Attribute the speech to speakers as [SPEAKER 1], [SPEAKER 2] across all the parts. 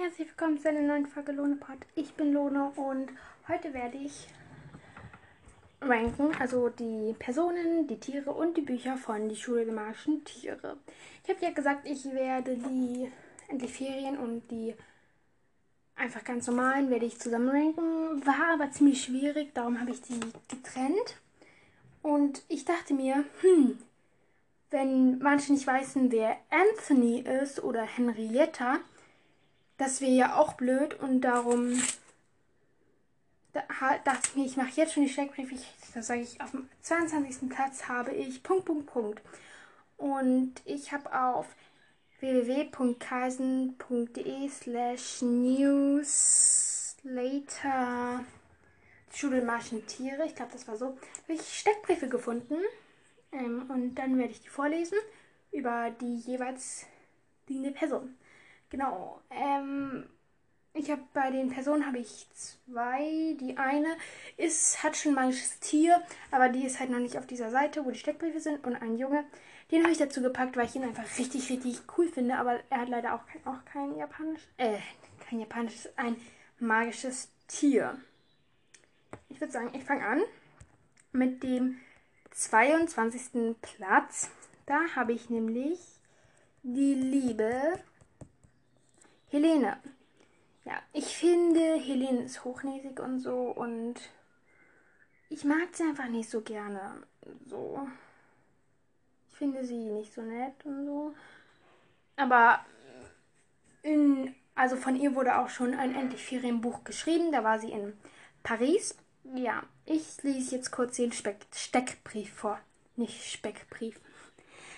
[SPEAKER 1] herzlich willkommen zu einer neuen Folge Lohne-Pod. Ich bin Lone und heute werde ich ranken, also die Personen, die Tiere und die Bücher von Die Schule der magischen Tiere. Ich habe ja gesagt, ich werde die endlich Ferien und die einfach ganz normalen werde ich zusammen ranken. War aber ziemlich schwierig, darum habe ich die getrennt. Und ich dachte mir, hm, wenn manche nicht wissen, wer Anthony ist oder Henrietta, das wäre ja auch blöd und darum dachte ich mir, ich mache jetzt schon die Steckbriefe. Das sage ich, auf dem 22. Platz habe ich Punkt, Punkt, Punkt. Und ich habe auf www.kaisen.de slash newslater Schule Marschen Tiere, ich glaube, das war so, habe ich Steckbriefe gefunden. Ähm, und dann werde ich die vorlesen über die jeweils liegende Person. Genau. Ähm, ich habe bei den Personen habe ich zwei. Die eine ist hat schon magisches Tier, aber die ist halt noch nicht auf dieser Seite, wo die Steckbriefe sind. Und ein Junge, den habe ich dazu gepackt, weil ich ihn einfach richtig richtig cool finde. Aber er hat leider auch kein, auch kein japanisch, äh, kein japanisches, ein magisches Tier. Ich würde sagen, ich fange an mit dem 22. Platz. Da habe ich nämlich die liebe Helene. Ja, ich finde, Helene ist hochnäsig und so und ich mag sie einfach nicht so gerne. So. Ich finde sie nicht so nett und so. Aber in, also von ihr wurde auch schon ein Endlich Ferienbuch geschrieben. Da war sie in Paris. Ja, ich lese jetzt kurz den Speck Steckbrief vor. Nicht Speckbrief.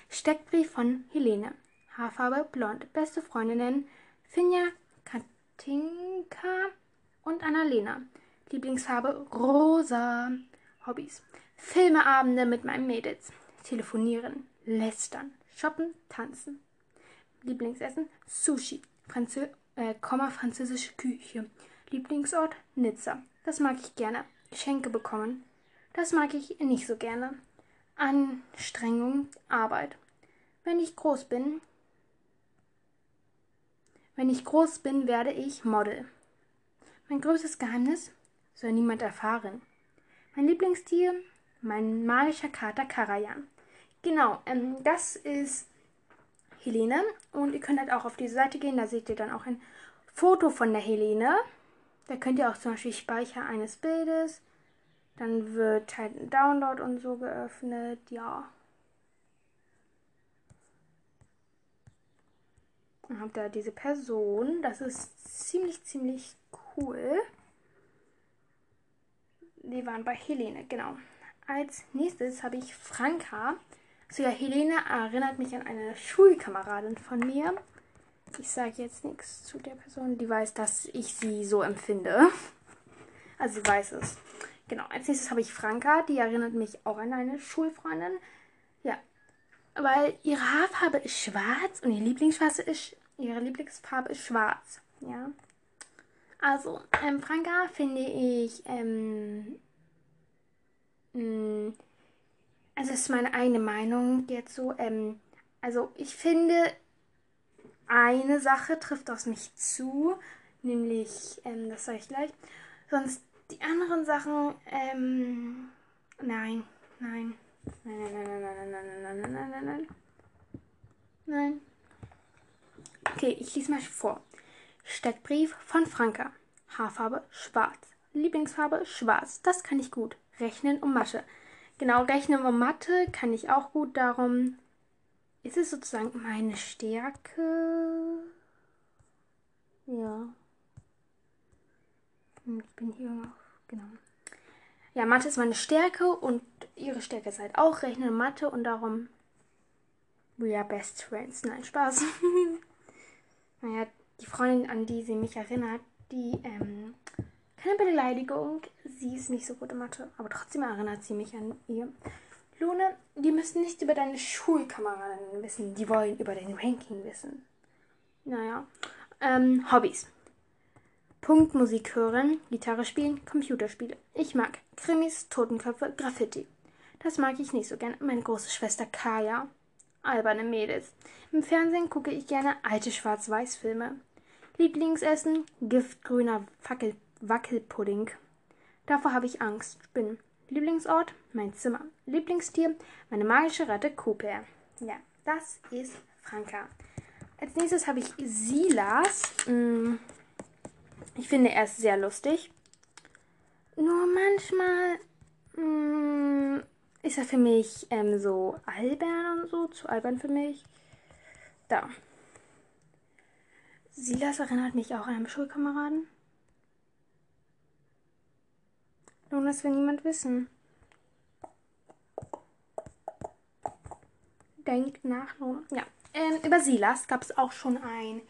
[SPEAKER 1] Steckbrief von Helene. Haarfarbe blond. Beste Freundinnen Finja, Katinka und Annalena. Lieblingsfarbe rosa. Hobbys. Filmeabende mit meinen Mädels. Telefonieren, lästern, shoppen, tanzen. Lieblingsessen Sushi. Franzö äh, Komma, französische Küche. Lieblingsort Nizza. Das mag ich gerne. Geschenke bekommen. Das mag ich nicht so gerne. Anstrengung, Arbeit. Wenn ich groß bin, wenn ich groß bin, werde ich Model. Mein größtes Geheimnis soll niemand erfahren. Mein Lieblingstier, mein magischer Kater Karajan. Genau, ähm, das ist Helene. Und ihr könnt halt auch auf diese Seite gehen, da seht ihr dann auch ein Foto von der Helene. Da könnt ihr auch zum Beispiel Speicher eines Bildes. Dann wird halt ein Download und so geöffnet. Ja. Dann habt ihr diese Person. Das ist ziemlich, ziemlich cool. Die waren bei Helene, genau. Als nächstes habe ich Franka. So ja, Helene erinnert mich an eine Schulkameradin von mir. Ich sage jetzt nichts zu der Person, die weiß, dass ich sie so empfinde. Also sie weiß es. Genau, als nächstes habe ich Franka, die erinnert mich auch an eine Schulfreundin. Ja, weil ihre Haarfarbe ist schwarz und ihr Lieblingsfarbe ist, ihre Lieblingsfarbe ist schwarz. Ja. Also, ähm, Franka finde ich, ähm, mh, mm, also ist meine eigene Meinung jetzt so, ähm, also ich finde, eine Sache trifft auf mich zu, nämlich, ähm, das sage ich gleich, sonst die anderen Sachen, ähm, nein, nein, nein, nein, nein, nein, nein, nein, nein, nein, nein, nein, nein. Nein. Okay, ich lese mal vor. Steckbrief von Franka. Haarfarbe schwarz. Lieblingsfarbe schwarz. Das kann ich gut. Rechnen und Masche. Genau, Rechnen und Mathe kann ich auch gut. Darum ist es sozusagen meine Stärke. Ja. Ich bin hier noch. Genau. Ja, Mathe ist meine Stärke und ihre Stärke ist halt auch Rechnen und Mathe und darum. We are best friends. Nein, Spaß. naja, die Freundin, an die sie mich erinnert, die, ähm, keine Beleidigung. Sie ist nicht so gut in Mathe, aber trotzdem erinnert sie mich an ihr. Lune, die müssen nicht über deine Schulkameraden wissen, die wollen über dein Ranking wissen. Naja. Ähm, Hobbys. Punkt Musik hören, Gitarre spielen, Computerspiele. Ich mag Krimis, Totenköpfe, Graffiti. Das mag ich nicht so gern. Meine große Schwester Kaya. Alberne Mädels. Im Fernsehen gucke ich gerne alte Schwarz-Weiß-Filme. Lieblingsessen, giftgrüner Fackel Wackelpudding. Davor habe ich Angst. Spinnen. Lieblingsort, mein Zimmer. Lieblingstier, meine magische Ratte Cooper. Ja, das ist Franka. Als nächstes habe ich Silas. Mm, ich finde, er ist sehr lustig. Nur manchmal mm, ist er für mich ähm, so albern und so, zu albern für mich. Da. Silas erinnert mich auch an einen Schulkameraden. Nun, das will niemand wissen. Denkt nach. Ja. Ähm, über Silas gab es auch schon ein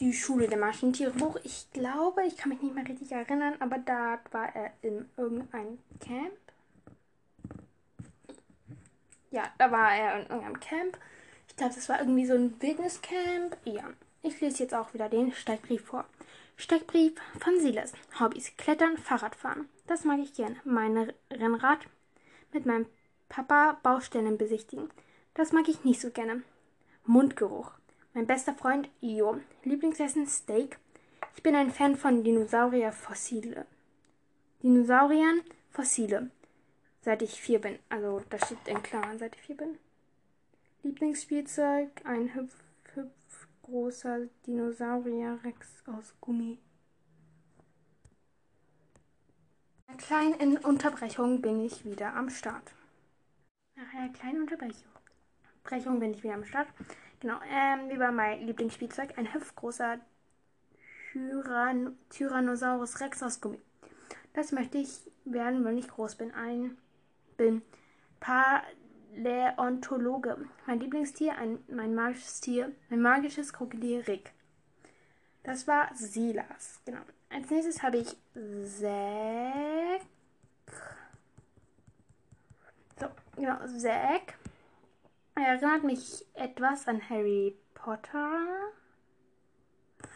[SPEAKER 1] Die Schule der Maschinentiere Buch. Ich glaube, ich kann mich nicht mehr richtig erinnern, aber da war er in irgendeinem Camp. Ja, da war er in irgendeinem Camp. Ich glaube, das war irgendwie so ein Wildniscamp. Ja, ich lese jetzt auch wieder den Steigbrief vor. Steckbrief von Silas. Hobbys: Klettern, Fahrradfahren. Das mag ich gern. Mein Rennrad mit meinem Papa Baustellen besichtigen. Das mag ich nicht so gerne. Mundgeruch. Mein bester Freund Jo. Lieblingsessen Steak. Ich bin ein Fan von Dinosaurierfossile. Dinosauriern Fossile. Seit ich vier bin. Also das steht in Klammern, seit ich vier bin. Lieblingsspielzeug, ein hüpf, hüpf großer Dinosaurier Rex aus Gummi. Nach einer kleinen Unterbrechung bin ich wieder am Start. Nach einer kleinen Unterbrechung bin ich wieder am Start. Genau, ähm, wie war mein Lieblingsspielzeug? Ein hüftgroßer Tyrann Tyrannosaurus Rex aus Gummi. Das möchte ich werden, wenn ich groß bin. Ein bin Paläontologe. Mein Lieblingstier, ein, mein magisches Tier, mein magisches Krokodil Rick. Das war Silas. Genau. Als nächstes habe ich Zack. So, genau, Zack. Er erinnert mich etwas an Harry Potter.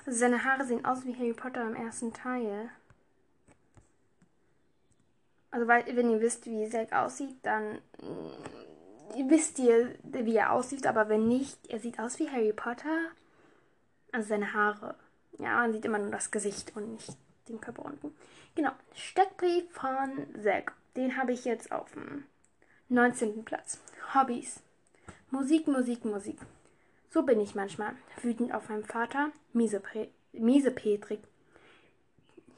[SPEAKER 1] Seine Haare sehen aus wie Harry Potter im ersten Teil. Also, weil, wenn ihr wisst, wie Zack aussieht, dann mm, wisst ihr, wie er aussieht, aber wenn nicht, er sieht aus wie Harry Potter. Also seine Haare. Ja, man sieht immer nur das Gesicht und nicht den Körper unten. Genau, Steckbrief von Zack. Den habe ich jetzt auf dem 19. Platz. Hobbys. Musik, Musik, Musik. So bin ich manchmal. Wütend auf meinen Vater, miese, miese Petrik.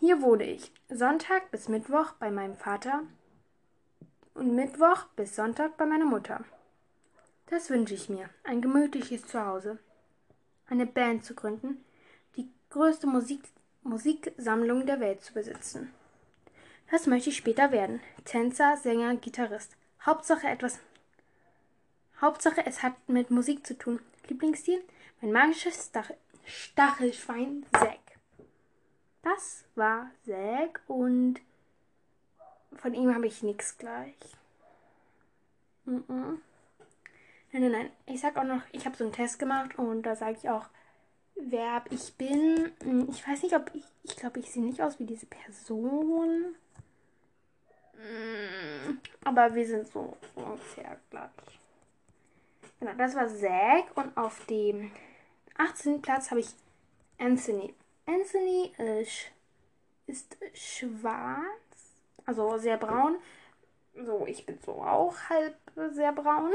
[SPEAKER 1] Hier wohne ich. Sonntag bis Mittwoch bei meinem Vater und Mittwoch bis Sonntag bei meiner Mutter. Das wünsche ich mir. Ein gemütliches Zuhause. Eine Band zu gründen, die größte Musik Musiksammlung der Welt zu besitzen. Das möchte ich später werden. Tänzer, Sänger, Gitarrist. Hauptsache etwas. Hauptsache es hat mit Musik zu tun. Lieblingsstil? Mein magisches Stachel Stachelschwein Zack. Das war Zack und von ihm habe ich nichts gleich. Mm -mm. Nein, nein, nein. Ich sag auch noch, ich habe so einen Test gemacht und da sage ich auch, Verb ich bin. Hm, ich weiß nicht, ob ich. Ich glaube, ich sehe nicht aus wie diese Person. Hm, aber wir sind so ungefähr gleich. Genau, das war Zack und auf dem 18. Platz habe ich Anthony. Anthony ist, ist schwarz, also sehr braun. So, ich bin so auch halb sehr braun.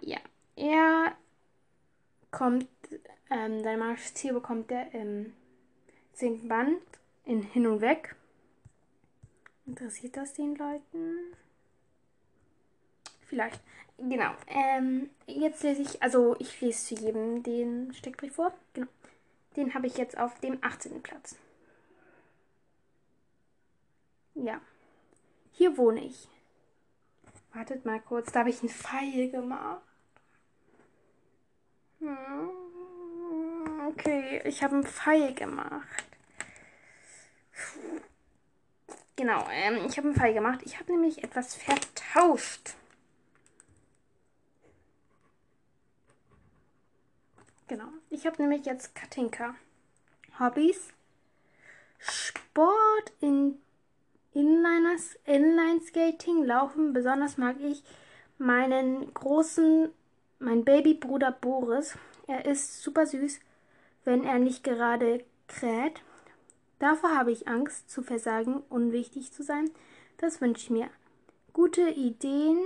[SPEAKER 1] Ja, er kommt, ähm, dein magisches Tier bekommt er im 10. Band in Hin und Weg. Interessiert das den Leuten? Vielleicht. Genau. Ähm, jetzt lese ich, also ich lese zu jedem den Steckbrief vor. Genau. Den habe ich jetzt auf dem 18. Platz. Ja. Hier wohne ich. Wartet mal kurz, da habe ich einen Pfeil gemacht. Hm, okay, ich habe einen Pfeil gemacht. Genau, ähm, ich habe einen Pfeil gemacht. Ich habe nämlich etwas vertauscht. Genau, ich habe nämlich jetzt Katinka. Hobbys. Sport in Inliners, Inline-Skating, Laufen. Besonders mag ich meinen großen mein Babybruder Boris, er ist super süß, wenn er nicht gerade kräht. Davor habe ich Angst zu versagen, unwichtig zu sein. Das wünsche ich mir. Gute Ideen,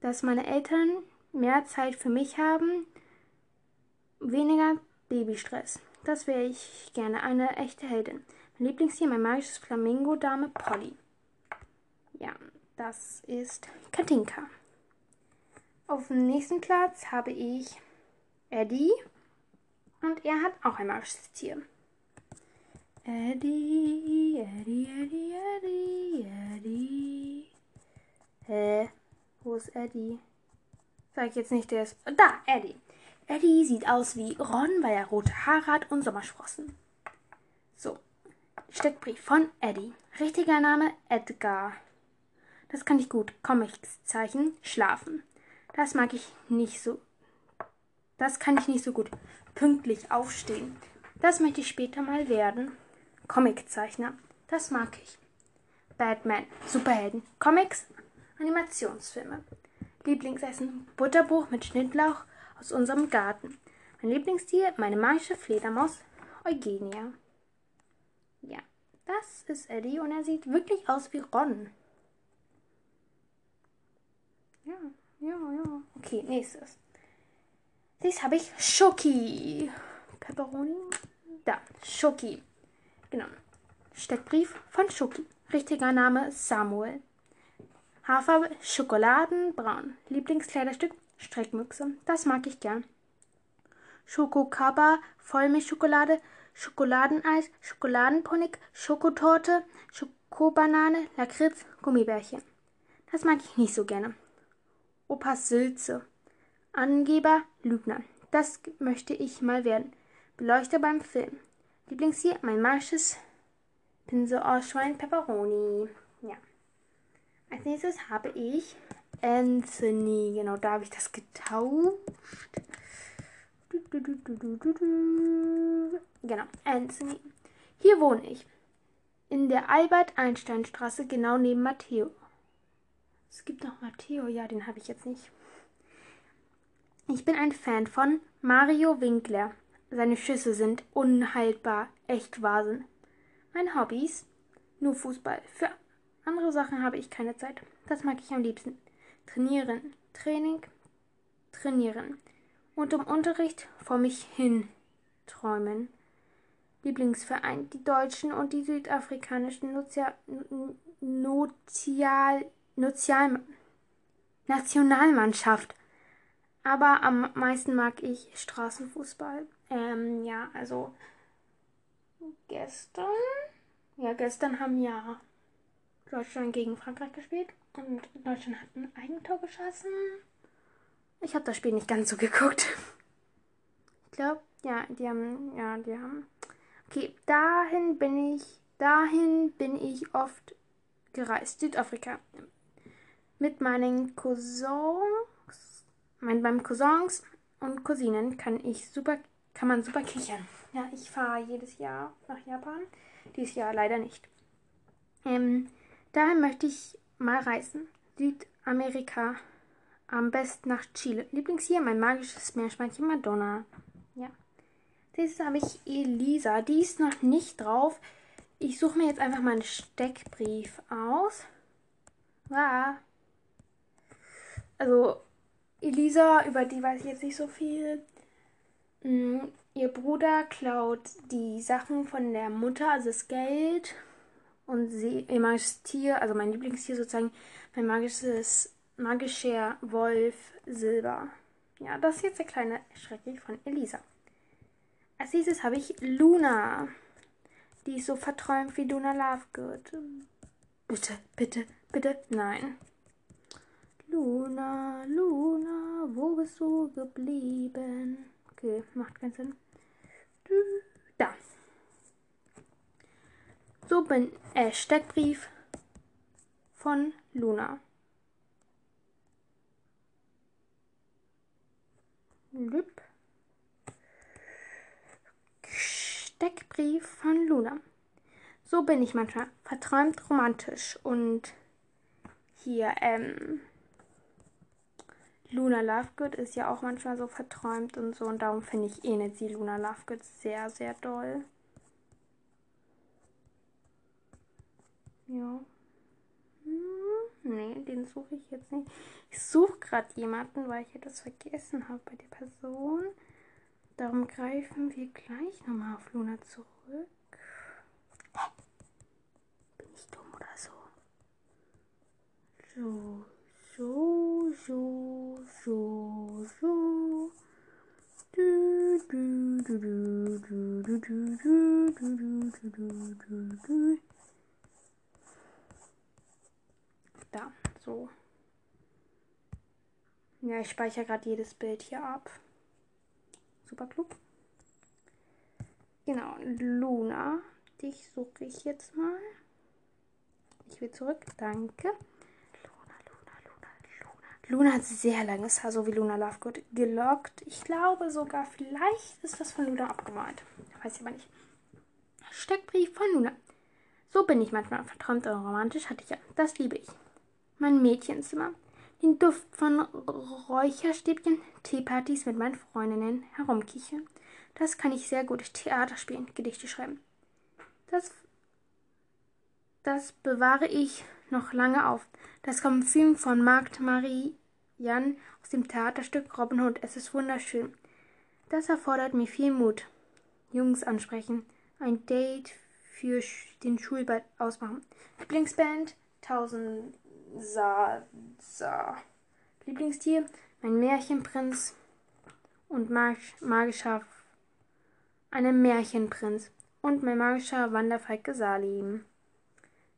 [SPEAKER 1] dass meine Eltern mehr Zeit für mich haben, weniger Babystress. Das wäre ich gerne, eine echte Heldin. Mein Lieblingstier, mein magisches Flamingo-Dame Polly. Ja, das ist Katinka. Auf dem nächsten Platz habe ich Eddie und er hat auch ein magisches Tier. Eddie, Eddie, Eddie, Eddie, Eddie. Hä? Wo ist Eddie? Sag ich jetzt nicht, der ist. Da, Eddie. Eddie sieht aus wie Ron, weil er rote Haare hat und Sommersprossen. So. Steckbrief von Eddie. Richtiger Name Edgar. Das kann ich gut. Comics-Zeichen. Schlafen. Das mag ich nicht so. Das kann ich nicht so gut. Pünktlich aufstehen. Das möchte ich später mal werden. Comiczeichner. Das mag ich. Batman. Superhelden. Comics. Animationsfilme. Lieblingsessen. Butterbuch mit Schnittlauch aus unserem Garten. Mein Lieblingstier, meine magische Fledermaus, Eugenia. Ja, das ist Eddie und er sieht wirklich aus wie Ron. Ja, ja, ja. Okay, nächstes. Dies habe ich Schoki. Pepperoni. Da, Schoki. Genau. Steckbrief von Schoki. Richtiger Name Samuel. Haarfarbe Schokoladenbraun. Lieblingskleiderstück Streckmüchse. Das mag ich gern. Schokokaba, Vollmilchschokolade, Schokoladeneis, Schokoladenpunig, Schokotorte, Schokobanane, Lakritz, Gummibärchen. Das mag ich nicht so gerne. Opas Sülze. Angeber, Lügner. Das möchte ich mal werden. Beleuchter beim Film. Lieblingstier, mein magisches Pinsel-Ausschwein Pepperoni. Ja. Als nächstes habe ich Anthony. Genau, da habe ich das getauscht. Genau, Anthony. Hier wohne ich. In der Albert-Einstein-Straße, genau neben Matteo. Es gibt noch Matteo, ja, den habe ich jetzt nicht. Ich bin ein Fan von Mario Winkler. Seine Schüsse sind unhaltbar, echt Wahnsinn. Meine Hobbys? Nur Fußball. Für andere Sachen habe ich keine Zeit. Das mag ich am liebsten. Trainieren. Training. Trainieren. Und im Unterricht vor mich hin träumen. Lieblingsverein. Die deutschen und die südafrikanischen Notial, Notial, Notial, Nationalmannschaft. Aber am meisten mag ich Straßenfußball. Ähm, ja, also gestern. Ja, gestern haben ja Deutschland gegen Frankreich gespielt und Deutschland hat ein Eigentor geschossen. Ich habe das Spiel nicht ganz so geguckt. Ich glaube, ja, die haben, ja, die haben. Okay, dahin bin ich, dahin bin ich oft gereist. Südafrika. Mit meinen Cousins, mein, beim Cousins und Cousinen kann ich super, kann man super kichern. Ja, ich fahre jedes Jahr nach Japan. Dieses Jahr leider nicht. Ähm, Daher möchte ich mal reisen. Südamerika. Am besten nach Chile. Lieblingstier, mein magisches Meerschweinchen Madonna. Ja. Das habe ich Elisa. Die ist noch nicht drauf. Ich suche mir jetzt einfach mal einen Steckbrief aus. Ja. Also, Elisa, über die weiß ich jetzt nicht so viel. Mhm. Ihr Bruder klaut die Sachen von der Mutter, also das Geld und sie, ihr magisches Tier, also mein Lieblingstier sozusagen, mein magisches, magischer Wolf Silber. Ja, das ist jetzt der kleine Schrecklich von Elisa. Als nächstes habe ich Luna. Die ist so verträumt wie Luna Lovegood. Bitte, bitte, bitte, nein. Luna, Luna, wo bist du geblieben? Okay, macht keinen Sinn. Da. So bin äh, Steckbrief von Luna. Lüb. Steckbrief von Luna. So bin ich manchmal verträumt romantisch und hier ähm Luna Lovegood ist ja auch manchmal so verträumt und so und darum finde ich ähnelt sie Luna Lovegood sehr, sehr doll. Ja. Hm, nee, den suche ich jetzt nicht. Ich suche gerade jemanden, weil ich etwas vergessen habe bei der Person. Darum greifen wir gleich nochmal auf Luna zurück. Bin ich dumm oder so? So, so, so, so, so. Du, du, du, du, du, du, du, du, du, du, du, du, du. Da, so. Ja, ich speichere gerade jedes Bild hier ab. Super klug. Genau, Luna. Dich suche ich jetzt mal. Ich will zurück. Danke. Luna, Luna, Luna, Luna. Luna hat sehr langes Haar, so wie Luna Lovegood, gelockt. Ich glaube sogar, vielleicht ist das von Luna abgemalt. Weiß ich aber nicht. Steckbrief von Luna. So bin ich manchmal verträumt und romantisch, hatte ich ja. Das liebe ich mein Mädchenzimmer, den Duft von Räucherstäbchen, Teepartys mit meinen Freundinnen herumkichern. Das kann ich sehr gut Theater spielen, Gedichte schreiben. Das, das bewahre ich noch lange auf. Das Kostüm von Markt Marianne aus dem Theaterstück Robin Hood. Es ist wunderschön. Das erfordert mir viel Mut. Jungs ansprechen. Ein Date für den Schulball ausmachen. Lieblingsband 1000 Sa, Sa. Lieblingstier, mein Märchenprinz und mag, magischer, ein Märchenprinz und mein magischer Wanderfalke Salim.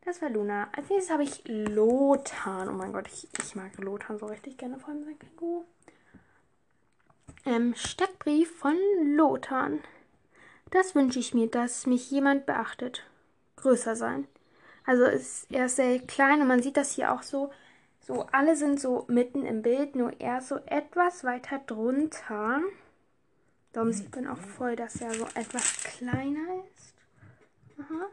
[SPEAKER 1] Das war Luna. Als nächstes habe ich Lothar. Oh mein Gott, ich, ich mag Lothar so richtig gerne, vor allem sein Känguru. Ähm, Steckbrief von Lothar. Das wünsche ich mir, dass mich jemand beachtet. Größer sein. Also ist, er sehr klein und man sieht das hier auch so. So, alle sind so mitten im Bild, nur er so etwas weiter drunter. Darum sieht man auch voll, dass er so etwas kleiner ist. Aha.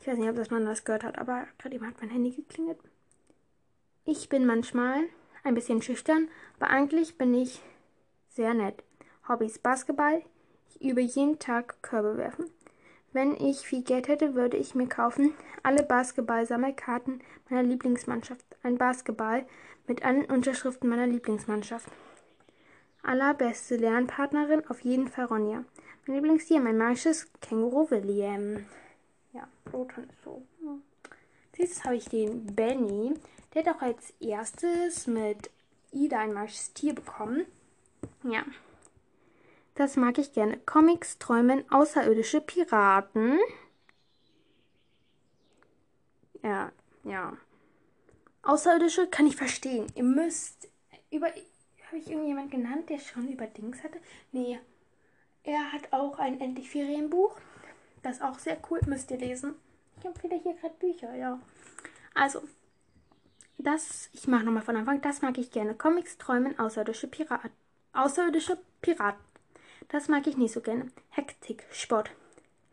[SPEAKER 1] Ich weiß nicht, ob das man das gehört hat, aber gerade eben hat mein Handy geklingelt. Ich bin manchmal ein bisschen schüchtern, aber eigentlich bin ich sehr nett. Hobbys Basketball. Ich übe jeden Tag Körbe werfen. Wenn ich viel Geld hätte, würde ich mir kaufen alle Basketball-Sammelkarten meiner Lieblingsmannschaft. Ein Basketball mit allen Unterschriften meiner Lieblingsmannschaft. Allerbeste Lernpartnerin auf jeden Fall Ronja. Mein Lieblingstier, mein magisches Känguru William. Ja, Rotan ist so. Jetzt habe ich den Benny. Der hat auch als erstes mit Ida ein magisches Tier bekommen. Ja, das mag ich gerne. Comics träumen außerirdische Piraten. Ja, ja. Außerirdische kann ich verstehen. Ihr müsst über. Habe ich irgendjemand genannt, der schon über Dings hatte? Nee. Er hat auch ein Endlich Ferienbuch. Das ist auch sehr cool. Müsst ihr lesen. Ich empfehle hier gerade Bücher, ja. Also, das, ich mache nochmal von Anfang. Das mag ich gerne. Comics träumen außerirdische Piraten. Außerirdische Piraten. Das mag ich nicht so gerne. Hektik, Sport.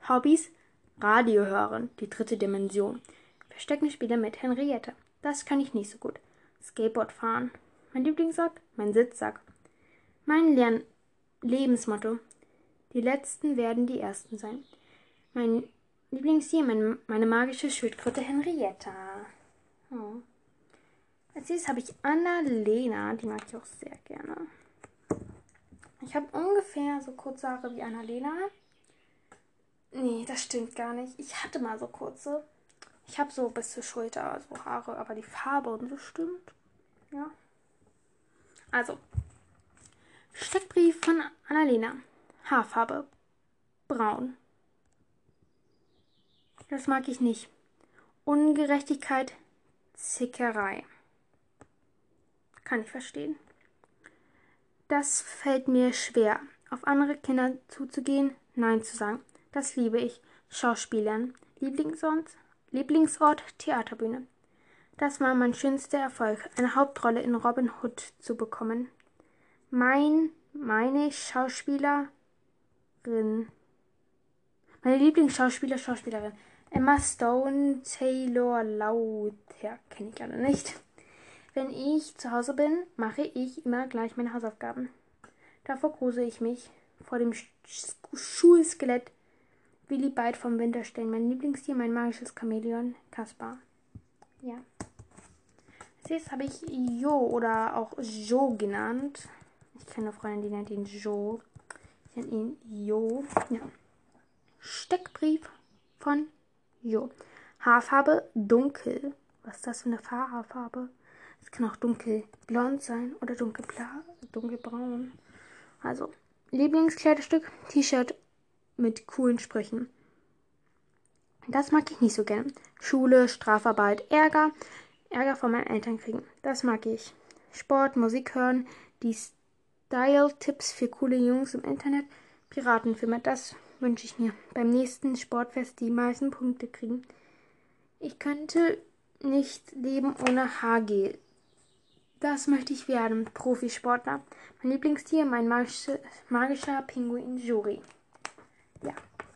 [SPEAKER 1] Hobbys, Radio hören, die dritte Dimension. Versteckenspiele mit Henriette. Das kann ich nicht so gut. Skateboard fahren. Mein Lieblingssack, mein Sitzsack. Mein Lern Lebensmotto. Die Letzten werden die Ersten sein. Mein Lieblingstier, mein, meine magische Schildkröte Henrietta. Oh. Als nächstes habe ich Annalena, die mag ich auch sehr gerne. Ich habe ungefähr so kurze Haare wie Annalena. Nee, das stimmt gar nicht. Ich hatte mal so kurze. Ich habe so bis zur Schulter so Haare, aber die Farbe und so stimmt. Ja. Also. Steckbrief von Annalena. Haarfarbe. Braun. Das mag ich nicht. Ungerechtigkeit. Zickerei. Kann ich verstehen. Das fällt mir schwer, auf andere Kinder zuzugehen, Nein zu sagen. Das liebe ich. Schauspielern. Lieblingsort, Lieblingsort Theaterbühne. Das war mein schönster Erfolg, eine Hauptrolle in Robin Hood zu bekommen. Mein, meine Schauspielerin. Meine Lieblingsschauspieler, Schauspielerin. Emma Stone, Taylor Lautner, kenne ich alle nicht. Wenn ich zu Hause bin, mache ich immer gleich meine Hausaufgaben. Davor gruse ich mich vor dem Sch Schulskelett Willi Byte vom Winterstern. Mein Lieblingstier, mein magisches Chamäleon, Kaspar. Ja. Nächstes habe ich Jo oder auch Jo genannt. Ich kenne eine Freundin, die nennt ihn Jo. Ich nenne ihn Jo. Ja. Steckbrief von Jo. Haarfarbe dunkel. Was ist das für eine Haarfarbe? Es kann auch dunkelblond sein oder dunkelblau, dunkelbraun. Also, Lieblingskleidestück, T-Shirt mit coolen Sprüchen. Das mag ich nicht so gern. Schule, Strafarbeit, Ärger. Ärger von meinen Eltern kriegen. Das mag ich. Sport, Musik hören, die Style-Tipps für coole Jungs im Internet, Piratenfilme, das wünsche ich mir. Beim nächsten Sportfest die meisten Punkte kriegen. Ich könnte nicht leben ohne Haargel. Das möchte ich werden, Profisportler. Mein Lieblingstier, mein magischer, magischer Pinguin Juri. Ja.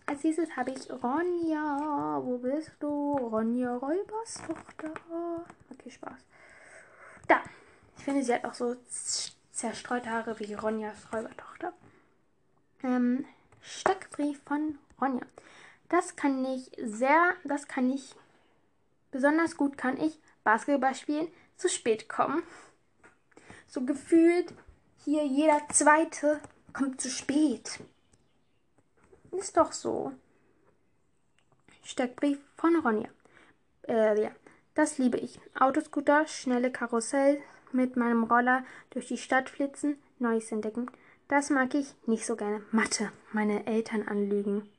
[SPEAKER 1] Als nächstes habe ich Ronja. Wo bist du? Ronja Räubers Tochter. Okay, Spaß. Da. Ich finde, sie hat auch so zerstreute Haare wie Ronjas Räubertochter. Ähm, Steckbrief von Ronja. Das kann ich sehr, das kann ich, besonders gut kann ich Basketball spielen, zu spät kommen. So gefühlt hier jeder zweite kommt zu spät. Ist doch so. Steckbrief von Ronja. Äh, ja. Das liebe ich. Autoscooter, schnelle Karussell, mit meinem Roller durch die Stadt flitzen, Neues entdecken. Das mag ich nicht so gerne. Mathe, meine Eltern anlügen.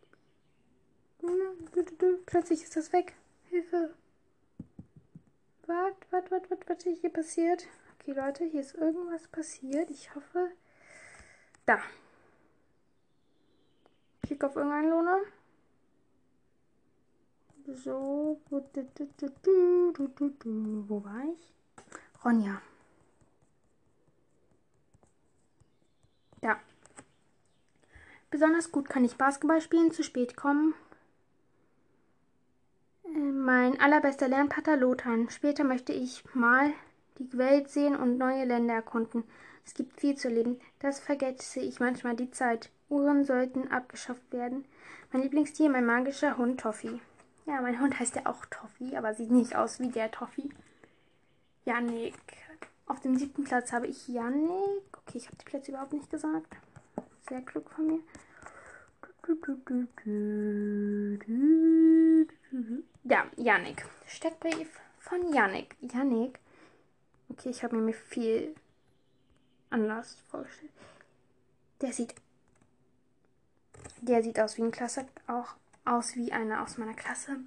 [SPEAKER 1] Plötzlich ist das weg. Hilfe. Was, was, was, was, was ist hier passiert? Okay, Leute, hier ist irgendwas passiert. Ich hoffe. Da. Klick auf irgendeinen Lohner. So. Wo war ich? Ronja. Ja. Besonders gut kann ich Basketball spielen, zu spät kommen. Äh, mein allerbester Lernpater Lothar. Später möchte ich mal die Welt sehen und neue Länder erkunden. Es gibt viel zu erleben. Das vergesse ich manchmal die Zeit. Uhren sollten abgeschafft werden. Mein Lieblingstier, mein magischer Hund Toffi. Ja, mein Hund heißt ja auch Toffi, aber sieht nicht aus wie der Toffi. Janik. Auf dem siebten Platz habe ich Janik. Okay, ich habe die Plätze überhaupt nicht gesagt. Sehr klug von mir. Ja, Janik. Steckbrief von Janik. Janik. Okay, ich habe mir viel anders vorgestellt. Der sieht. Der sieht aus wie ein Klasse. Auch aus wie einer aus meiner Klasse.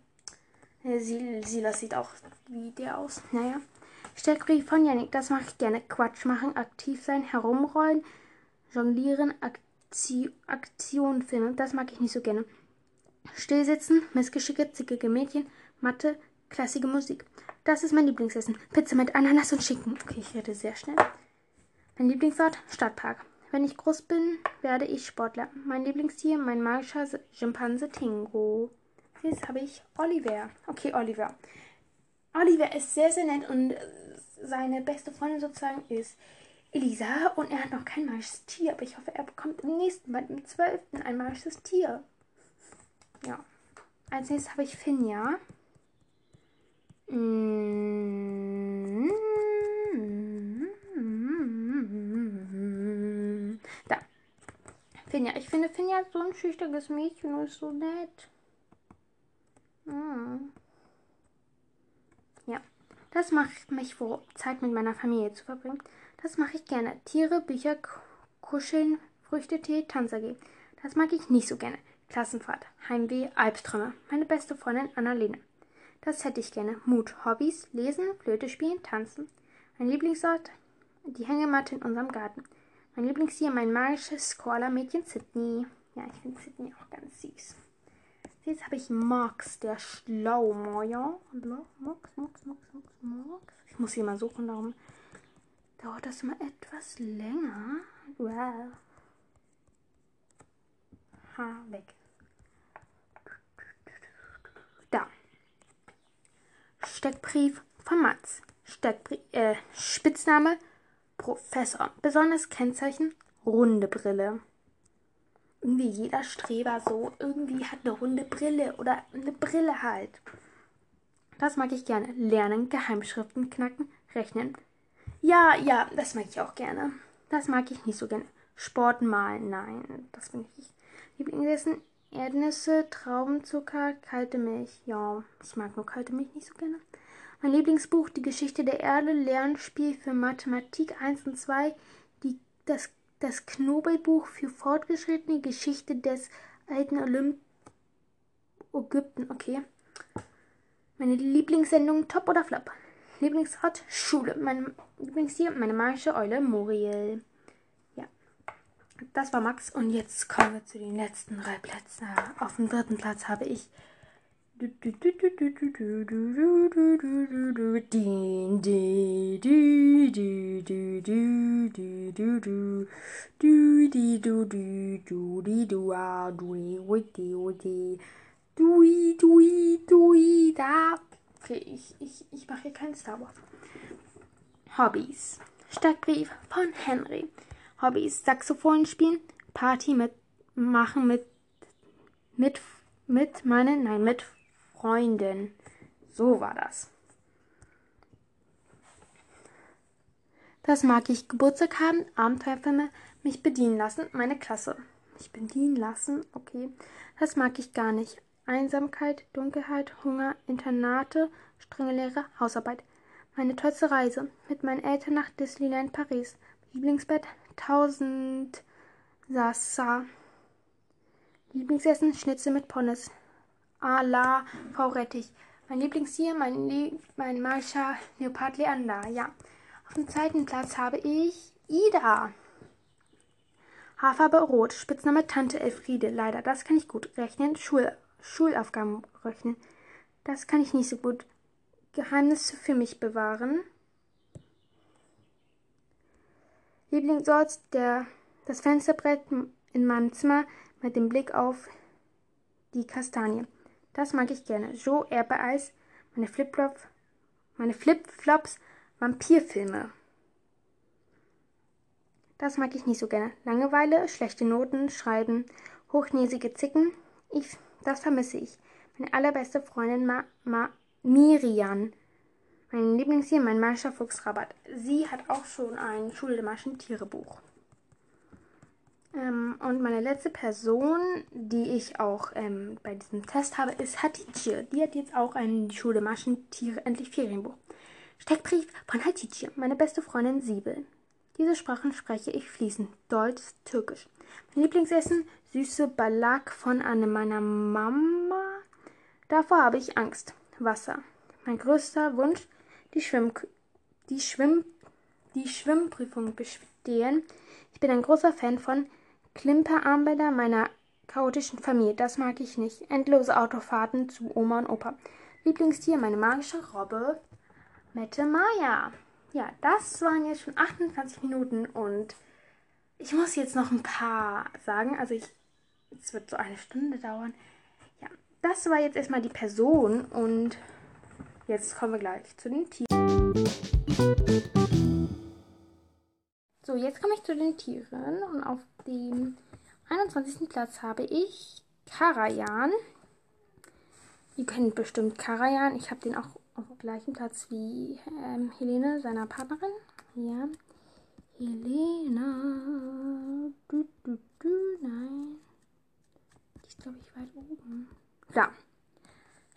[SPEAKER 1] Silas sieht auch wie der aus. Naja. Steckbrief von Janik, das mache ich gerne. Quatsch machen, aktiv sein, herumrollen, jonglieren, Aktion, Aktion filmen, das mag ich nicht so gerne. Stillsitzen, Missgeschicke, zickige Mädchen, Mathe, klassische Musik. Das ist mein Lieblingsessen. Pizza mit Ananas und Schinken. Okay, ich rede sehr schnell. Mein Lieblingsort, Stadtpark. Wenn ich groß bin, werde ich Sportler. Mein Lieblingstier, mein magischer Schimpanse Tingo. Jetzt habe ich Oliver. Okay, Oliver. Oliver ist sehr, sehr nett und seine beste Freundin sozusagen ist Elisa und er hat noch kein magisches Tier, aber ich hoffe, er bekommt im nächsten, bald im 12. ein magisches Tier. Ja. Als nächstes habe ich Finja. Da. Finja. Ich finde Finja so ein schüchternes Mädchen und ist so nett. Mm. Ja. Das macht mich froh, Zeit mit meiner Familie zu verbringen. Das mache ich gerne. Tiere, Bücher, Kuscheln, Früchtetee, Tanzer Das mag ich nicht so gerne. Klassenfahrt, Heimweh, Albträume. Meine beste Freundin Annalena. Das hätte ich gerne. Mut, Hobbys, Lesen, Flöte spielen, Tanzen. Mein Lieblingsort, die Hängematte in unserem Garten. Mein Lieblingstier, mein magisches Koala-Mädchen Sydney. Ja, ich finde Sydney auch ganz süß. Jetzt habe ich Max, der Schlaumoyer. Max, Max, Max, Max, Max. Ich muss hier mal suchen, darum dauert das immer etwas länger. Wow. Ha, weg. Da. Steckbrief von Mats. Steckbrief, äh, Spitzname Professor. Besonderes Kennzeichen runde Brille. Irgendwie jeder Streber so irgendwie hat eine runde Brille oder eine Brille halt. Das mag ich gerne. Lernen, Geheimschriften knacken, rechnen. Ja, ja, das mag ich auch gerne. Das mag ich nicht so gerne. Sport malen, nein, das bin ich. Lieblingsessen, Erdnüsse, Traubenzucker, kalte Milch. Ja, ich mag nur kalte Milch nicht so gerne. Mein Lieblingsbuch, Die Geschichte der Erde, Lernspiel für Mathematik 1 und 2, die, das, das Knobelbuch für fortgeschrittene Geschichte des alten Olymp Ägypten, okay. Meine Lieblingssendung, Top oder Flop? Lieblingsort, Schule. Mein Lieblingstier, meine magische Eule, Muriel. Das war Max. Und jetzt kommen wir zu den letzten drei Plätzen. Auf dem dritten Platz habe ich Dui, dui, dui, da. Okay, ich, ich, ich mache hier keinen Star Wars. Hobbys. Steckbrief von Henry. Hobbys. Saxophon spielen, Party mit machen mit mit mit meinen, nein, mit Freunden. So war das. Das mag ich. Geburtstag haben, Abenteuerfilme, mich bedienen lassen, meine Klasse. Mich bedienen lassen, okay. Das mag ich gar nicht. Einsamkeit, Dunkelheit, Hunger, Internate, strenge Lehre, Hausarbeit. Meine tollste Reise mit meinen Eltern nach Disneyland Paris. Lieblingsbett 1000 Sasa. Lieblingsessen Schnitzel mit Pommes. A la V-Rettich. Mein Lieblingstier, mein, Lie mein Marsha Leopard Leander. Ja. Auf dem zweiten Platz habe ich Ida. Haarfarbe rot. Spitzname Tante Elfriede. Leider, das kann ich gut. Rechnen, Schul Schulaufgaben rechnen. Das kann ich nicht so gut. Geheimnisse für mich bewahren. Lieblingsort, der, das Fensterbrett in meinem Zimmer mit dem Blick auf die Kastanie. Das mag ich gerne. Joe, Erbeeis, meine Flipflops, meine Flipflops, Vampirfilme. Das mag ich nicht so gerne. Langeweile, schlechte Noten, Schreiben, hochnäsige Zicken. Ich das vermisse ich. Meine allerbeste Freundin Ma Ma Miriam. Mein Lieblingstier, mein Marscher Fuchsrabat. Sie hat auch schon ein Schule der Maschentierebuch. Ähm, und meine letzte Person, die ich auch ähm, bei diesem Test habe, ist Hatice. Die hat jetzt auch ein Schule der Maschentiere, endlich Ferienbuch. Steckbrief von Hatice, meine beste Freundin Siebel. Diese Sprachen spreche ich fließend. Deutsch, Türkisch. Mein Lieblingsessen, süße Balak von einer meiner Mama. Davor habe ich Angst. Wasser. Mein größter Wunsch, die, Schwimm die, Schwimm die Schwimmprüfung bestehen. Ich bin ein großer Fan von Klimperarmbänder meiner chaotischen Familie. Das mag ich nicht. Endlose Autofahrten zu Oma und Opa. Lieblingstier, meine magische Robbe, Mette Maya ja, das waren jetzt schon 28 Minuten und ich muss jetzt noch ein paar sagen. Also ich, es wird so eine Stunde dauern. Ja, das war jetzt erstmal die Person und jetzt kommen wir gleich zu den Tieren. So, jetzt komme ich zu den Tieren und auf dem 21. Platz habe ich Karajan. Ihr kennt bestimmt Karajan. Ich habe den auch auf dem gleichen Platz wie ähm, Helene, seiner Partnerin. Ja. Helena. Du, du, du, nein. Die ist, glaube ich, weit oben. Da.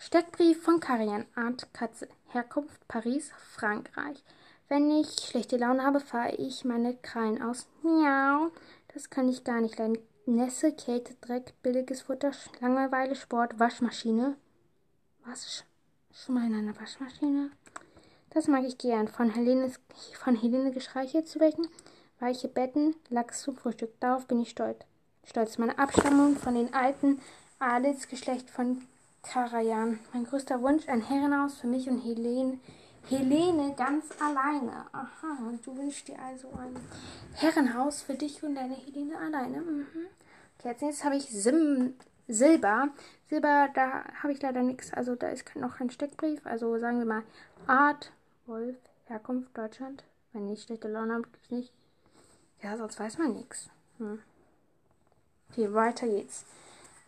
[SPEAKER 1] Steckbrief von Karian. Art Katze. Herkunft Paris, Frankreich. Wenn ich schlechte Laune habe, fahre ich meine Krallen aus. Miau. Das kann ich gar nicht leiden. Nässe, Kälte, Dreck, billiges Futter, Langeweile, Sport, Waschmaschine. Was? Schon mal in einer Waschmaschine? Das mag ich gern. Von Helene, von Helene gestreichelt zu werden. Weiche Betten, Lachs zum Frühstück. Darauf bin ich stolz. Stolz. Meine Abstammung von den alten Adelsgeschlecht von Karajan. Mein größter Wunsch, ein Herrenhaus für mich und Helene. Helene ganz alleine. Aha, du wünschst dir also ein Herrenhaus für dich und deine Helene alleine. Mhm. Okay, jetzt habe ich Sim Silber. Silber, da habe ich leider nichts. Also da ist noch kein Steckbrief. Also sagen wir mal Art Wolf Herkunft Deutschland. Wenn ich schlechte Laune habe, gibt's nicht. Ja, sonst weiß man nichts. Hm. Okay, weiter geht's.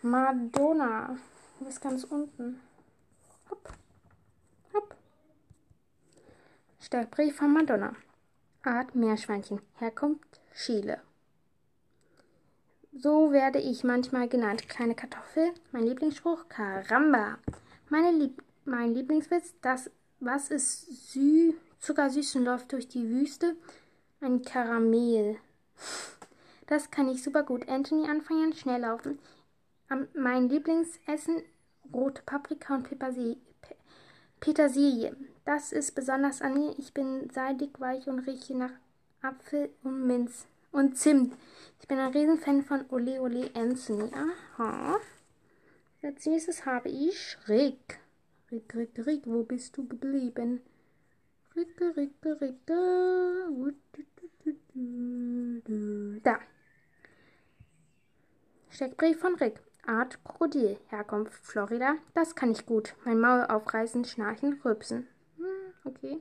[SPEAKER 1] Madonna. Du bist ganz unten. Hopp. Hopp. Steckbrief von Madonna. Art Meerschweinchen. Herkunft Chile. So werde ich manchmal genannt. Kleine Kartoffel. Mein Lieblingsspruch. Caramba. Meine Lieb mein Lieblingswitz. Das, was ist sü zuckersüß und läuft durch die Wüste? Ein Karamell. Das kann ich super gut. Anthony anfangen, schnell laufen. Mein Lieblingsessen, rote Paprika und Petersilie. Das ist besonders an mir. Ich bin seidig, weich und rieche nach Apfel und Minz und Zimt. Ich bin ein Riesenfan von Ole Ole Anthony. Aha. Als nächstes habe ich Rick. Rick, Rick, Rick, wo bist du geblieben? Rick, Rick, Rick. Da. Steckbrief von Rick. Art Krokodil. Herkunft Florida. Das kann ich gut. Mein Maul aufreißen, schnarchen, rübsen. Hm, okay.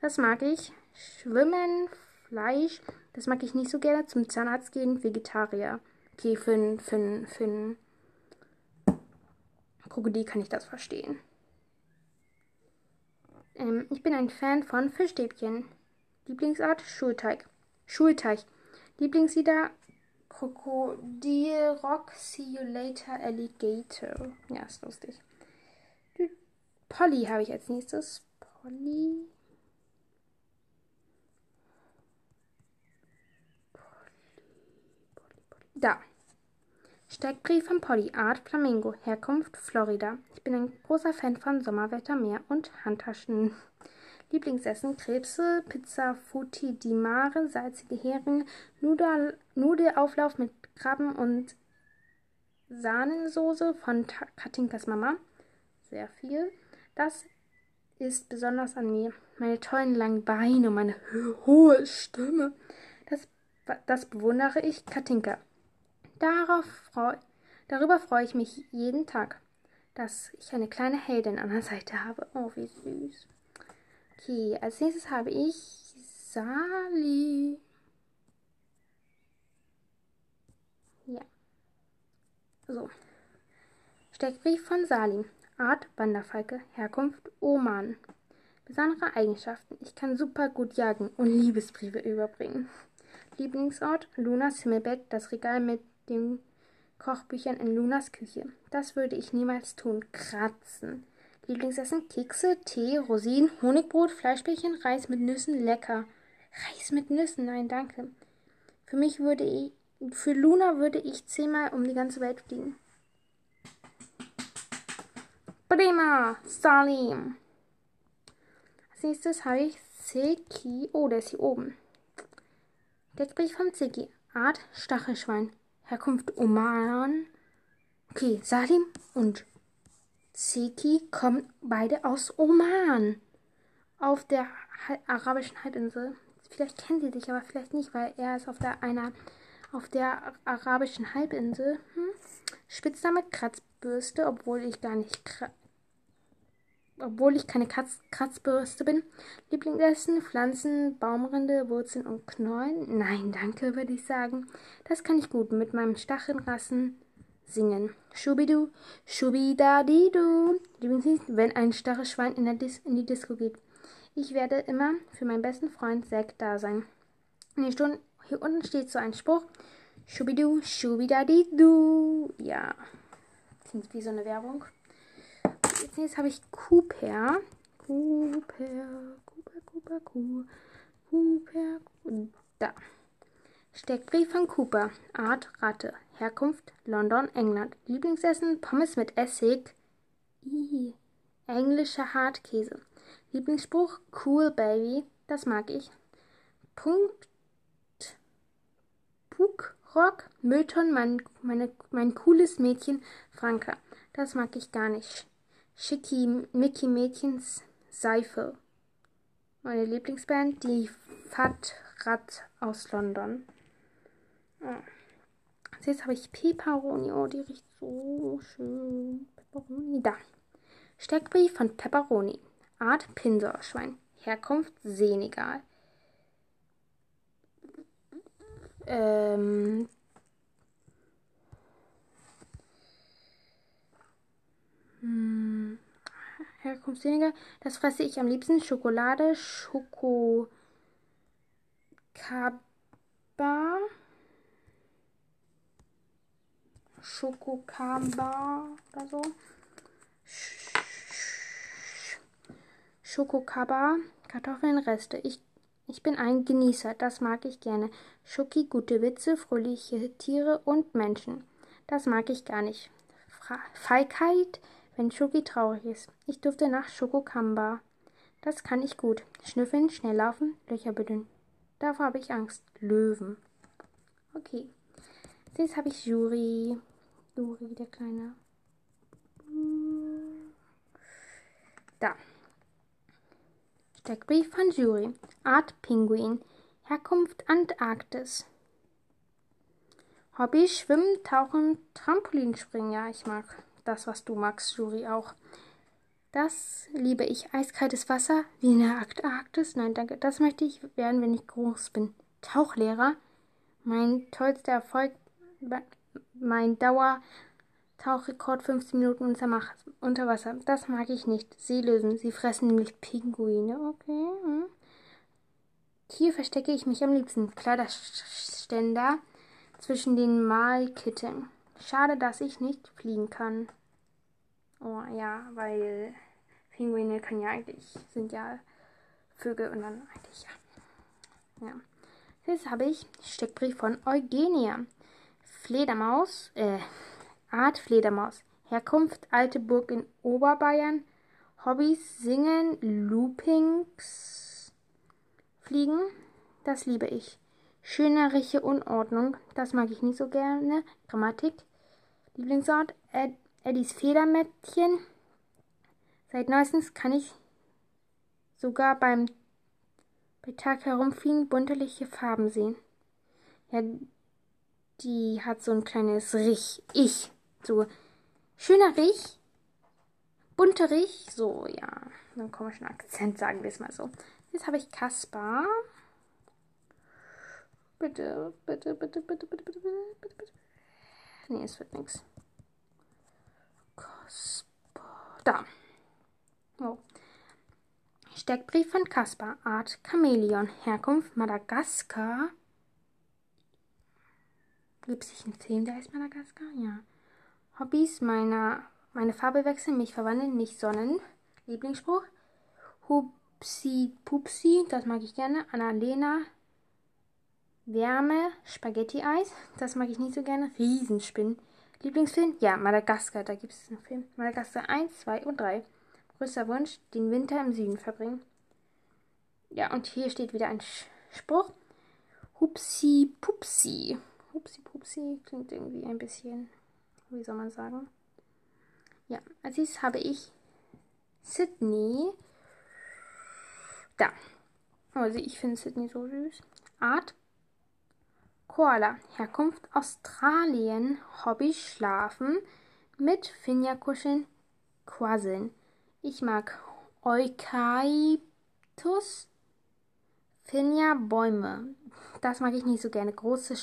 [SPEAKER 1] Das mag ich. Schwimmen, Fleisch. Das mag ich nicht so gerne. Zum Zahnarzt gehen, Vegetarier. Okay, für ein, für ein, für ein Krokodil kann ich das verstehen. Ähm, ich bin ein Fan von Fischstäbchen. Lieblingsart Schulteig. Schulteig. Lieblingslieder Krokodil Rock, See You Later, Alligator. Ja, ist lustig. Polly habe ich als nächstes. Polly. Da. Steckbrief von Polly, Art Flamingo, Herkunft Florida. Ich bin ein großer Fan von Sommerwetter, Meer und Handtaschen. Lieblingsessen Krebse, Pizza Futi di Mare, salzige Heringe, Nudel, Nudelauflauf mit Krabben und Sahnensoße von Katinkas Mama. Sehr viel. Das ist besonders an mir. Meine tollen langen Beine und meine hohe Stimme. Das, das bewundere ich Katinka. Darauf freu, darüber freue ich mich jeden Tag, dass ich eine kleine Heldin an der Seite habe. Oh, wie süß. Okay, als nächstes habe ich Sali. Ja. So. Steckbrief von Salim. Art Wanderfalke. Herkunft Oman. Besondere Eigenschaften. Ich kann super gut jagen und Liebesbriefe überbringen. Lieblingsort Lunas Himmelbett, das Regal mit den Kochbüchern in Lunas Küche. Das würde ich niemals tun. Kratzen. Lieblingsessen Kekse, Tee, Rosinen, Honigbrot, Fleischbällchen, Reis mit Nüssen, lecker. Reis mit Nüssen, nein, danke. Für mich würde ich, für Luna würde ich zehnmal um die ganze Welt fliegen. Prima, Salim. Als nächstes habe ich Seki. Oh, der ist hier oben. Deckbrief von Seki. Art Stachelschwein. Herkunft Oman. Okay, Salim und Seki kommen beide aus Oman. Auf der arabischen Halbinsel. Vielleicht kennen sie dich, aber vielleicht nicht, weil er ist auf der einer auf der arabischen Halbinsel. Hm? Spitzname Kratzbürste, obwohl ich gar nicht obwohl ich keine Katz Kratzbürste bin. Lieblingsessen, Pflanzen, Baumrinde, Wurzeln und Knollen? Nein, danke, würde ich sagen. Das kann ich gut mit meinem Stachelrassen singen. Schubidu, schubidadidu. Lieblingslied, wenn ein starres Schwein in, in die Disco geht. Ich werde immer für meinen besten Freund Zack da sein. Nee, Stunden, hier unten steht so ein Spruch. Schubidu, schubidadidu. Ja, klingt wie so eine Werbung. Jetzt habe ich Cooper. Cooper, Cooper, Cooper, Cooper, Cooper, da. Steckbrief von Cooper. Art Ratte. Herkunft London, England. Lieblingsessen Pommes mit Essig. Ih, englischer Hartkäse. Lieblingsspruch Cool Baby. Das mag ich. Punkt. Rock. Müllton, mein, meine, mein cooles Mädchen Franka. Das mag ich gar nicht. Schicki Mickey Mädchens Seife. Meine Lieblingsband, die Fat Rat aus London. Ah. Jetzt habe ich Peperoni. Oh, die riecht so schön. Peperoni. Da. Steckbrief von Pepperoni. Art Pinsorschwein. Herkunft Senegal. Ähm, hm, Herkunft Senegal. Das fresse ich am liebsten. Schokolade, Schoko. Kaba. Schokokaba oder so. Schokokaba, Kartoffeln, Reste. Ich, ich bin ein Genießer, das mag ich gerne. Schoki, gute Witze, fröhliche Tiere und Menschen. Das mag ich gar nicht. Fra Feigheit, wenn Schoki traurig ist. Ich durfte nach Schokokamba. Das kann ich gut. Schnüffeln, schnell laufen, Löcher bedünnen. Davor habe ich Angst. Löwen. Okay. Jetzt habe ich Juri. Juri, der Kleine. Da. Steckbrief von Jury. Art Pinguin. Herkunft Antarktis. Hobby Schwimmen, Tauchen, Trampolinspringen. Ja, ich mag das, was du magst, Jury auch. Das liebe ich. Eiskaltes Wasser wie in der Antarktis. Nein, danke. Das möchte ich werden, wenn ich groß bin. Tauchlehrer. Mein tollster Erfolg. Mein Dauer. Tauchrekord 15 Minuten unter Wasser. Das mag ich nicht. Seelöwen. Sie fressen nämlich Pinguine. Okay. Hm. Hier verstecke ich mich am liebsten. Kleiderständer zwischen den Malkitten. Schade, dass ich nicht fliegen kann. Oh ja, weil Pinguine können ja eigentlich, sind ja Vögel und dann eigentlich ja. Ja. Jetzt habe ich Steckbrief von Eugenia. Fledermaus, äh, Art Fledermaus. Herkunft alte Burg in Oberbayern. Hobbys singen, Loopings, fliegen. Das liebe ich. Schönerliche Unordnung. Das mag ich nicht so gerne. Grammatik. Lieblingsort. Ed Eddies Federmäppchen. Seit neuestens kann ich sogar beim bei Tag herumfliegen bunterliche Farben sehen. Ja, die hat so ein kleines Rich. Ich. So schöner Rich. Bunter Rich. So, ja. Dann komischen Akzent, sagen wir es mal so. Jetzt habe ich Kaspar. Bitte, bitte, bitte, bitte, bitte, bitte, bitte, bitte. Nee, es wird nichts. Kaspar. Da. Oh. Steckbrief von Kaspar. Art Chamäleon. Herkunft Madagaskar. Gibt es nicht einen Film, der heißt Madagaskar? Ja. Hobbys, meine, meine Farbe wechseln, mich verwandeln, mich sonnen. Lieblingsspruch. Hupsi Pupsi, das mag ich gerne. Annalena. Wärme, Spaghetti-Eis, das mag ich nicht so gerne. Riesenspinnen. Lieblingsfilm? Ja, Madagaskar, da gibt es einen Film. Madagaskar 1, 2 und 3. Größter Wunsch, den Winter im Süden verbringen. Ja, und hier steht wieder ein Spruch. Hupsi Pupsi. Hupsi Pupsi klingt irgendwie ein bisschen, wie soll man sagen? Ja, als nächstes habe ich Sydney. Da. Also ich finde Sydney so süß. Art Koala. Herkunft Australien. Hobby Schlafen. Mit Finja-Kuscheln. Quasseln. Ich mag Eukalyptus. Finja Bäume. Das mag ich nicht so gerne. Große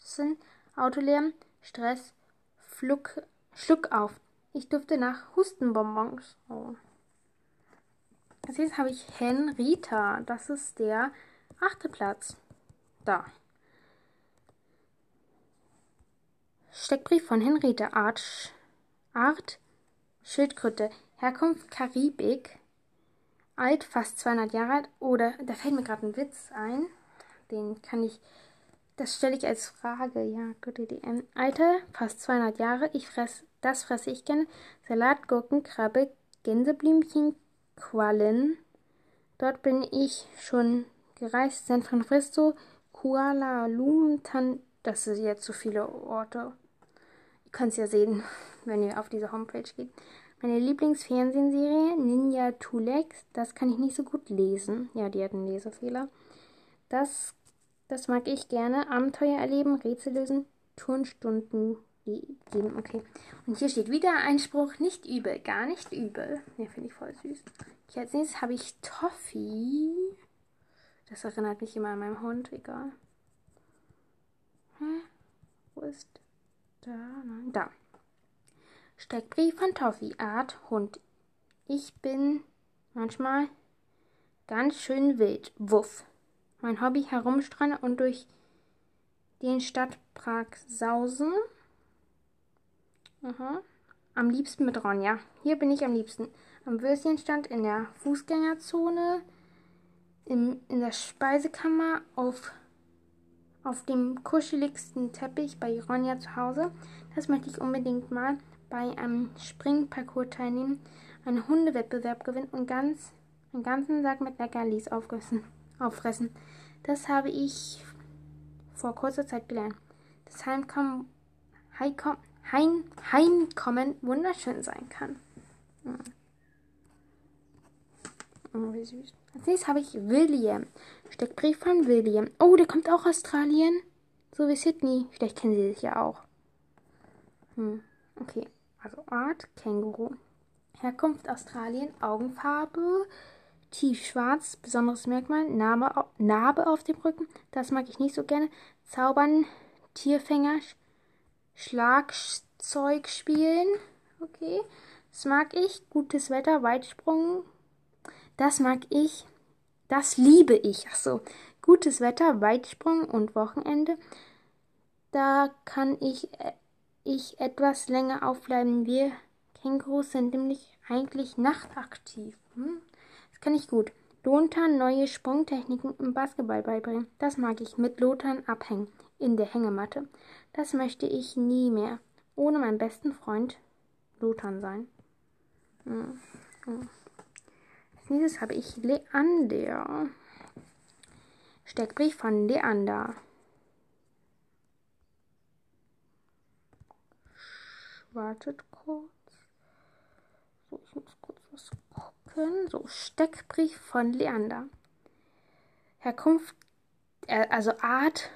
[SPEAKER 1] Straßen Autolärm, Stress, Fluck, Schluck auf. Ich dufte nach Hustenbonbons. Oh. Als nächstes habe ich Henrita. Das ist der achte Platz. Da. Steckbrief von Henrita. Art, Art Schildkröte. Herkunft Karibik. Alt, fast 200 Jahre alt. Oder, da fällt mir gerade ein Witz ein. Den kann ich das stelle ich als Frage, ja, gute Idee. Alter, fast 200 Jahre, ich fress, das fresse ich gerne. Salat, Gurken, Krabbe, Gänseblümchen, Quallen. Dort bin ich schon gereist. San Francisco, Kuala Lumpur, das sind jetzt zu viele Orte. Ihr könnt es ja sehen, wenn ihr auf diese Homepage geht. Meine Lieblingsfernsehserie, Ninja Tulex, das kann ich nicht so gut lesen. Ja, die hat einen Lesefehler. Das das mag ich gerne. Abenteuer erleben, Rätsel lösen, Turnstunden geben. Okay. Und hier steht wieder ein Spruch, nicht übel, gar nicht übel. Ja, finde ich voll süß. Okay, als nächstes habe ich Toffee. Das erinnert mich immer an meinen Hund, egal. Hä? Wo ist da? Nein, da. Steckbrief von Toffee, Art Hund. Ich bin manchmal ganz schön wild. Wuff. Mein Hobby herumstrahlen und durch den Stadtpark sausen. Aha. Am liebsten mit Ronja. Hier bin ich am liebsten. Am Würstchenstand in der Fußgängerzone, in, in der Speisekammer, auf, auf dem kuscheligsten Teppich bei Ronja zu Hause. Das möchte ich unbedingt mal bei einem Springparcours teilnehmen, einen Hundewettbewerb gewinnen und ganz, einen ganzen Sack mit Leckerlis auffressen. Das habe ich vor kurzer Zeit gelernt. Das Heimkommen, Heim, Heimkommen wunderschön sein kann. Hm. Oh, wie süß. Als nächstes habe ich William. Steckbrief von William. Oh, der kommt auch aus Australien. So wie Sydney. Vielleicht kennen sie sich ja auch. Hm. Okay. Also Art Känguru. Herkunft Australien. Augenfarbe. Tiefschwarz. Besonderes Merkmal. Narbe, Narbe auf dem Rücken. Das mag ich nicht so gerne. Zaubern. Tierfänger. Schlagzeug spielen. Okay. Das mag ich. Gutes Wetter. Weitsprung. Das mag ich. Das liebe ich. Ach so. Gutes Wetter, Weitsprung und Wochenende. Da kann ich, äh, ich etwas länger aufbleiben. Wir Kängurus sind nämlich eigentlich nachtaktiv. Hm? Das kann ich gut. Lothar neue Sprungtechniken im Basketball beibringen. Das mag ich. Mit Lothar abhängen. In der Hängematte. Das möchte ich nie mehr. Ohne meinen besten Freund Lothar sein. Hm. Hm nächstes habe ich Leander. Steckbrief von Leander. Wartet kurz. So, ich muss kurz was gucken. So, Steckbrief von Leander. Herkunft, äh, also Art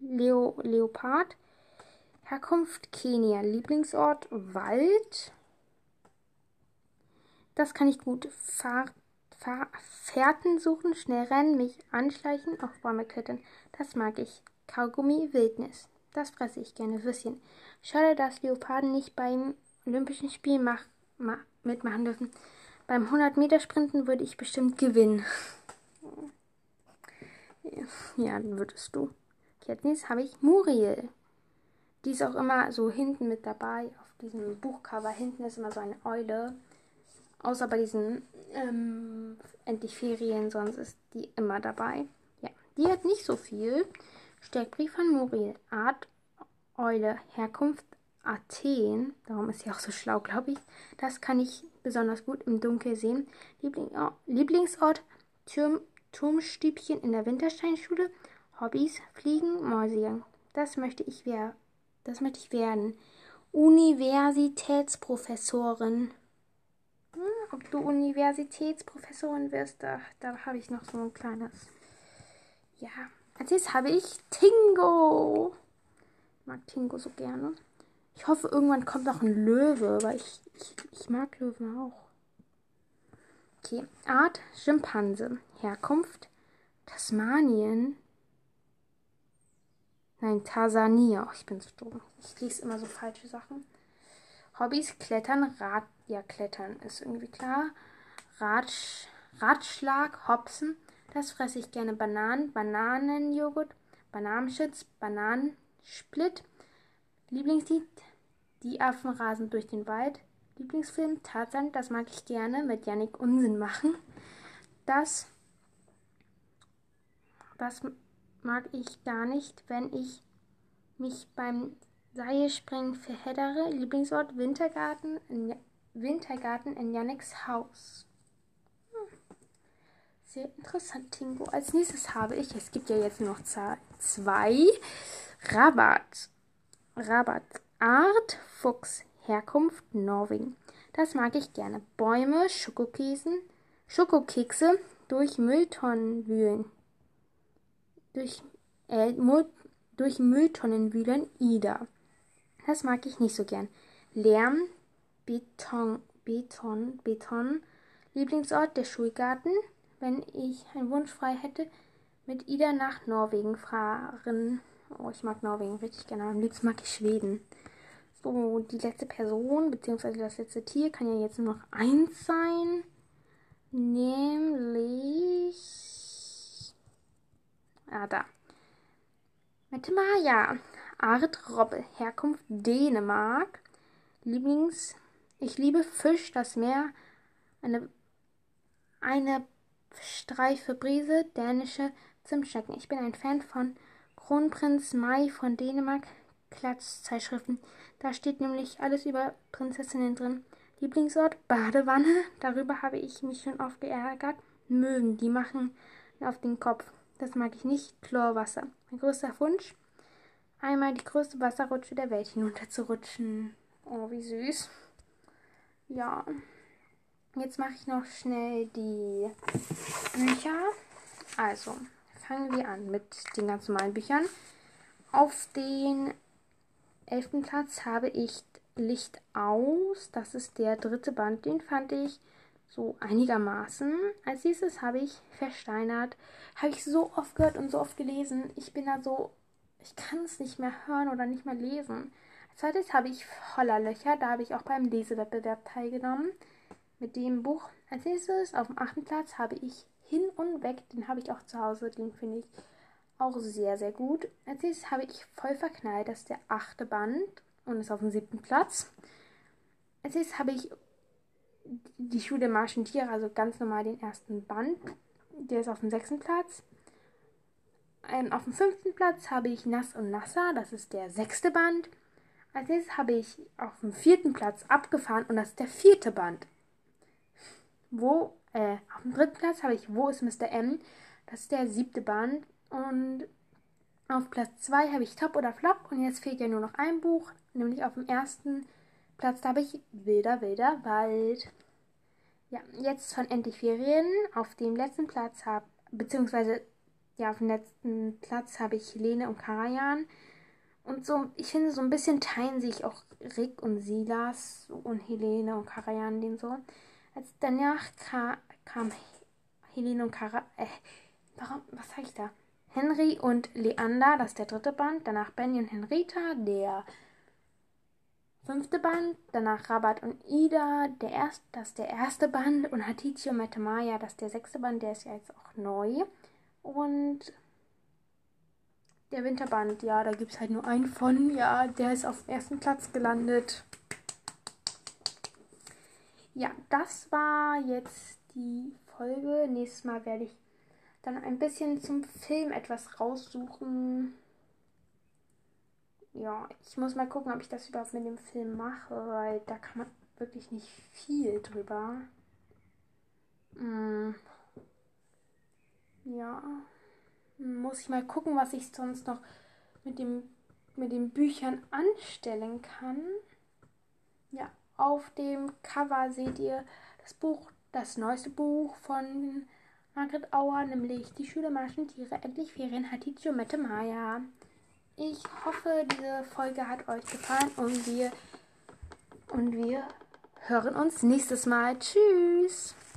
[SPEAKER 1] Leo, Leopard. Herkunft Kenia. Lieblingsort Wald. Das kann ich gut. Fahr Fahr Fährten suchen, schnell rennen, mich anschleichen, auf Bäume klettern. Das mag ich. Kaugummi, Wildnis. Das fresse ich gerne. Würstchen. Schade, dass Leoparden nicht beim Olympischen Spiel mach, ma, mitmachen dürfen. Beim 100-Meter-Sprinten würde ich bestimmt gewinnen. ja, dann würdest du. Nächstes habe ich Muriel. Die ist auch immer so hinten mit dabei. Auf diesem Buchcover hinten ist immer so eine Eule. Außer bei diesen ähm, endlich Ferien, sonst ist die immer dabei. Ja, die hat nicht so viel. Steckbrief von Muriel. Art Eule. Herkunft Athen. Darum ist sie auch so schlau, glaube ich. Das kann ich besonders gut im Dunkeln sehen. Liebling, oh, Lieblingsort Turm, Turmstübchen in der Wintersteinschule. Hobbys Fliegen, Mäusejagen. Das möchte ich werden. Das möchte ich werden. Universitätsprofessorin ob du Universitätsprofessorin wirst, da, da habe ich noch so ein kleines. Ja, als nächstes habe ich Tingo. Ich mag Tingo so gerne. Ich hoffe, irgendwann kommt noch ein Löwe, weil ich, ich, ich mag Löwen auch. Okay, Art Schimpanse. Herkunft Tasmanien. Nein, Tansania. Oh, ich bin so dumm. Ich lese immer so falsche Sachen. Hobbys Klettern, Rad, ja, Klettern ist irgendwie klar. Ratsch, Ratschlag, Hopsen, das fresse ich gerne. Bananen, Bananenjoghurt, Bananenschitz, Bananensplit. Lieblingslied, Die Affen rasen durch den Wald. Lieblingsfilm, Tarzan, das mag ich gerne, mit Yannick Unsinn machen. Das, das mag ich gar nicht, wenn ich mich beim Seilspringen verheddere. Lieblingsort Wintergarten in, Wintergarten in Yannicks Haus. Hm. Sehr interessant, Tingo. Als nächstes habe ich, es gibt ja jetzt noch zwei, Rabat. Rabat. Art, Fuchs, Herkunft, Norwegen. Das mag ich gerne. Bäume, Schokokeksen, Schokokekse durch Mülltonnen wühlen. Durch, äh, durch Mülltonnen wühlen, Ida. Das mag ich nicht so gern. Lärm, Beton, Beton, Beton. Lieblingsort der Schulgarten. Wenn ich einen Wunsch frei hätte, mit Ida nach Norwegen fahren. Oh, ich mag Norwegen richtig gerne. Am liebsten mag ich Schweden. So, die letzte Person, beziehungsweise das letzte Tier, kann ja jetzt nur noch eins sein. Nämlich. Ah, da. Mette Maja. Art Robbe. Herkunft Dänemark. Lieblings. Ich liebe Fisch, das Meer. Eine. Eine Streife Brise. Dänische Zimtschnecken. Ich bin ein Fan von Kronprinz Mai von Dänemark. Klatschzeitschriften. Da steht nämlich alles über Prinzessinnen drin. Lieblingsort Badewanne. Darüber habe ich mich schon oft geärgert. Möwen, die machen auf den Kopf. Das mag ich nicht. Chlorwasser. Mein größter Wunsch. Einmal die größte Wasserrutsche der Welt hinunter zu rutschen. Oh, wie süß. Ja. Jetzt mache ich noch schnell die Bücher. Also, fangen wir an mit den ganz normalen Büchern. Auf den elften Platz habe ich Licht aus. Das ist der dritte Band. Den fand ich so einigermaßen. Als nächstes habe ich Versteinert. Habe ich so oft gehört und so oft gelesen. Ich bin da so, ich kann es nicht mehr hören oder nicht mehr lesen. Als zweites habe ich Voller Löcher. Da habe ich auch beim Lesewettbewerb teilgenommen. Mit dem Buch. Als nächstes auf dem achten Platz habe ich Hin und Weg. Den habe ich auch zu Hause. Den finde ich auch sehr, sehr gut. Als nächstes habe ich Voll verknallt. Das ist der achte Band und ist auf dem siebten Platz. Als nächstes habe ich die Schule der Marschen Tiere, also ganz normal den ersten Band. Der ist auf dem sechsten Platz. Ähm, auf dem fünften Platz habe ich Nass und Nasser, das ist der sechste Band. Als nächstes habe ich auf dem vierten Platz abgefahren und das ist der vierte Band. Wo, äh, auf dem dritten Platz habe ich Wo ist Mr. M? Das ist der siebte Band. Und auf Platz 2 habe ich Top oder Flop und jetzt fehlt ja nur noch ein Buch, nämlich auf dem ersten Platz habe ich Wilder, Wilder Wald. Ja, jetzt von Endlich Ferien. Auf dem letzten Platz habe, beziehungsweise, ja, auf dem letzten Platz habe ich Helene und Karajan. Und so, ich finde, so ein bisschen teilen sich auch Rick und Silas und Helene und Karajan den so. Als danach ka kam Helene und Karajan, äh, warum, was sag ich da? Henry und Leander, das ist der dritte Band. Danach Benny und Henrita, der fünfte Band. Danach Rabat und Ida, der erst, das ist der erste Band. Und Hatice und Metamaya, das ist der sechste Band. Der ist ja jetzt auch neu. Und der Winterband, ja, da gibt es halt nur einen von. Ja, der ist auf dem ersten Platz gelandet. Ja, das war jetzt die Folge. Nächstes Mal werde ich dann ein bisschen zum Film etwas raussuchen. Ja, ich muss mal gucken, ob ich das überhaupt mit dem Film mache, weil da kann man wirklich nicht viel drüber. Hm. Ja. Muss ich mal gucken, was ich sonst noch mit, dem, mit den Büchern anstellen kann. Ja, auf dem Cover seht ihr das Buch, das neueste Buch von Margret Auer, nämlich Die Schüler Tiere, endlich Ferien, und Mette Maya. Ich hoffe, diese Folge hat euch gefallen und wir, und wir hören uns nächstes Mal. Tschüss!